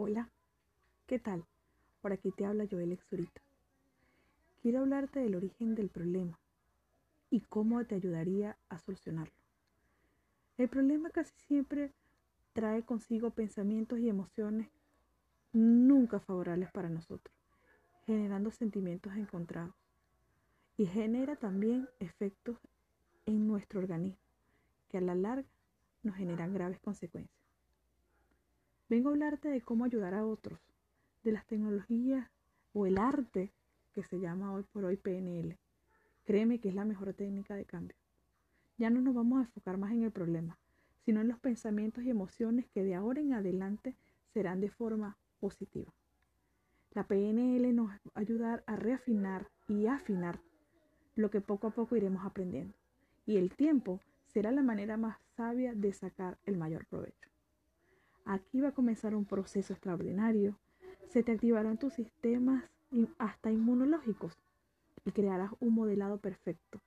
Hola, ¿qué tal? Por aquí te habla Joel Exurita. Quiero hablarte del origen del problema y cómo te ayudaría a solucionarlo. El problema casi siempre trae consigo pensamientos y emociones nunca favorables para nosotros, generando sentimientos encontrados. Y genera también efectos en nuestro organismo que a la larga nos generan graves consecuencias. Vengo a hablarte de cómo ayudar a otros, de las tecnologías o el arte que se llama hoy por hoy PNL. Créeme que es la mejor técnica de cambio. Ya no nos vamos a enfocar más en el problema, sino en los pensamientos y emociones que de ahora en adelante serán de forma positiva. La PNL nos va ayudar a reafinar y afinar lo que poco a poco iremos aprendiendo. Y el tiempo será la manera más sabia de sacar el mayor provecho. Aquí va a comenzar un proceso extraordinario. Se te activarán tus sistemas hasta inmunológicos y crearás un modelado perfecto.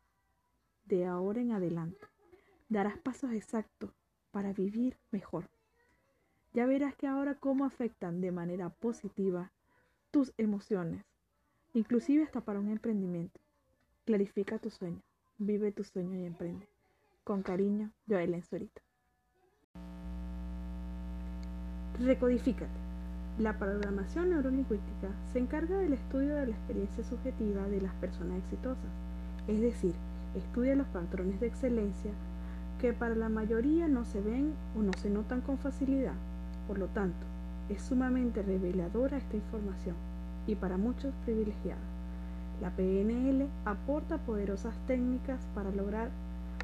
De ahora en adelante, darás pasos exactos para vivir mejor. Ya verás que ahora cómo afectan de manera positiva tus emociones, inclusive hasta para un emprendimiento. Clarifica tu sueño, vive tu sueño y emprende. Con cariño, Joel Enzorita. Recodifícate. La programación neurolingüística se encarga del estudio de la experiencia subjetiva de las personas exitosas, es decir, estudia los patrones de excelencia que para la mayoría no se ven o no se notan con facilidad. Por lo tanto, es sumamente reveladora esta información y para muchos privilegiada. La PNL aporta poderosas técnicas para lograr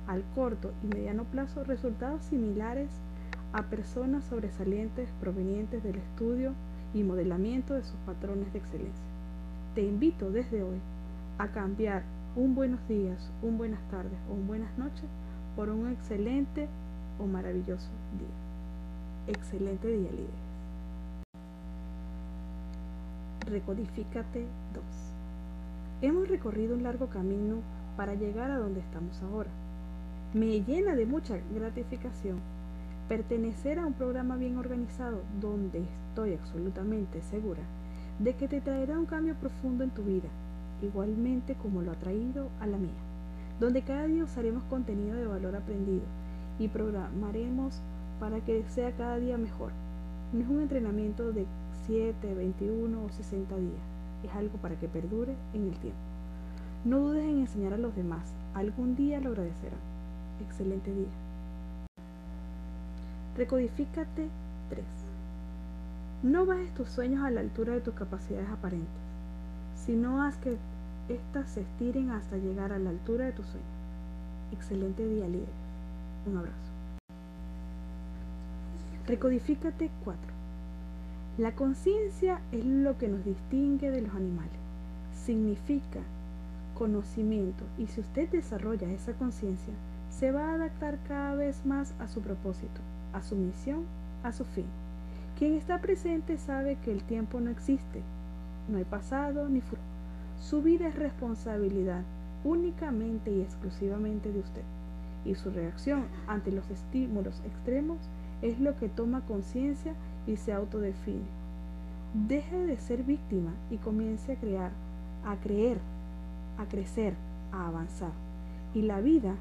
al corto y mediano plazo resultados similares a personas sobresalientes provenientes del estudio y modelamiento de sus patrones de excelencia. Te invito desde hoy a cambiar un buenos días, un buenas tardes o un buenas noches por un excelente o maravilloso día. Excelente día, líderes. Recodifícate 2. Hemos recorrido un largo camino para llegar a donde estamos ahora. Me llena de mucha gratificación pertenecer a un programa bien organizado donde estoy absolutamente segura de que te traerá un cambio profundo en tu vida, igualmente como lo ha traído a la mía, donde cada día usaremos contenido de valor aprendido y programaremos para que sea cada día mejor. No es un entrenamiento de 7, 21 o 60 días, es algo para que perdure en el tiempo. No dudes en enseñar a los demás, algún día lo agradecerán. Excelente día. Recodifícate 3. No bajes tus sueños a la altura de tus capacidades aparentes, sino haz que éstas se estiren hasta llegar a la altura de tus sueños. Excelente día, líder. Un abrazo. Recodifícate 4. La conciencia es lo que nos distingue de los animales. Significa conocimiento y si usted desarrolla esa conciencia, se va a adaptar cada vez más a su propósito a su misión, a su fin. Quien está presente sabe que el tiempo no existe, no hay pasado ni futuro. Su vida es responsabilidad únicamente y exclusivamente de usted. Y su reacción ante los estímulos extremos es lo que toma conciencia y se autodefine. Deje de ser víctima y comience a crear, a creer, a crecer, a avanzar. Y la vida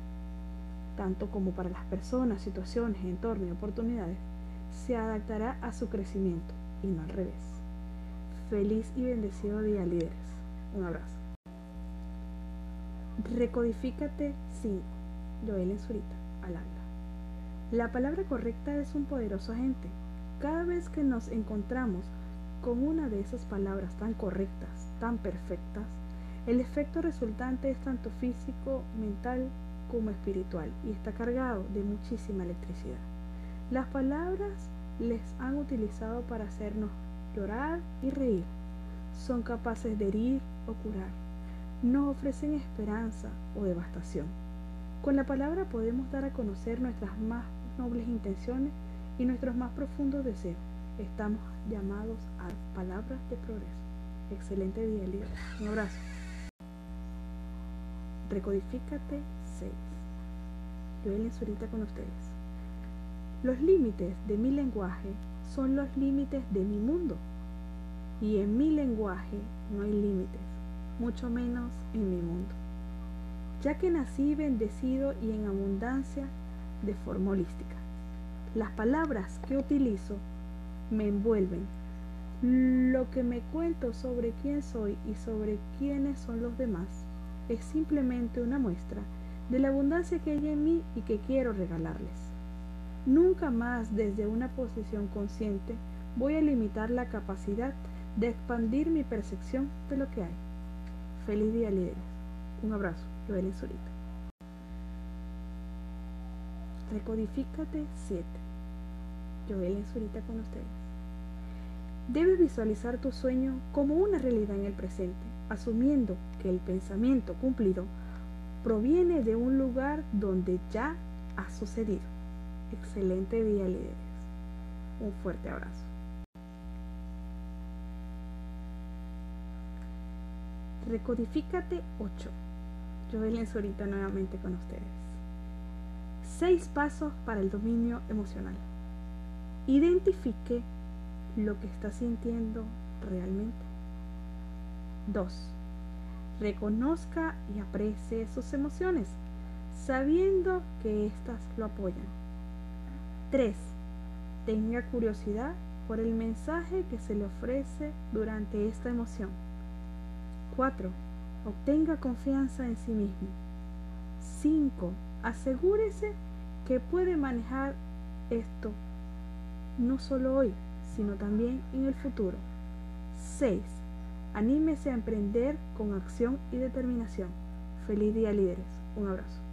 tanto como para las personas, situaciones, entornos y oportunidades, se adaptará a su crecimiento y no al revés. Feliz y bendecido día, líderes. Un abrazo. Recodifícate 5. Joel en Zurita, al habla. La palabra correcta es un poderoso agente. Cada vez que nos encontramos con una de esas palabras tan correctas, tan perfectas, el efecto resultante es tanto físico, mental como espiritual y está cargado de muchísima electricidad. Las palabras les han utilizado para hacernos llorar y reír. Son capaces de herir o curar. Nos ofrecen esperanza o devastación. Con la palabra podemos dar a conocer nuestras más nobles intenciones y nuestros más profundos deseos. Estamos llamados a palabras de progreso. Excelente día, líder. Un abrazo. Recodifícate 6. Joel ahorita con ustedes. Los límites de mi lenguaje son los límites de mi mundo. Y en mi lenguaje no hay límites, mucho menos en mi mundo. Ya que nací bendecido y en abundancia de forma holística. Las palabras que utilizo me envuelven. Lo que me cuento sobre quién soy y sobre quiénes son los demás es simplemente una muestra de la abundancia que hay en mí y que quiero regalarles. Nunca más desde una posición consciente voy a limitar la capacidad de expandir mi percepción de lo que hay. Feliz día, líderes. Un abrazo, Joel Zurita. Recodifícate 7. Joel Zurita con ustedes. Debes visualizar tu sueño como una realidad en el presente, asumiendo que el pensamiento cumplido proviene de un lugar donde ya ha sucedido. Excelente día, líderes. Un fuerte abrazo. Recodifícate 8. Joel ahorita nuevamente con ustedes. Seis pasos para el dominio emocional. Identifique lo que está sintiendo realmente. 2 reconozca y aprecie sus emociones, sabiendo que éstas lo apoyan. 3. Tenga curiosidad por el mensaje que se le ofrece durante esta emoción. 4. Obtenga confianza en sí mismo. 5. Asegúrese que puede manejar esto no solo hoy, sino también en el futuro. 6. Anímese a emprender con acción y determinación. Feliz día líderes. Un abrazo.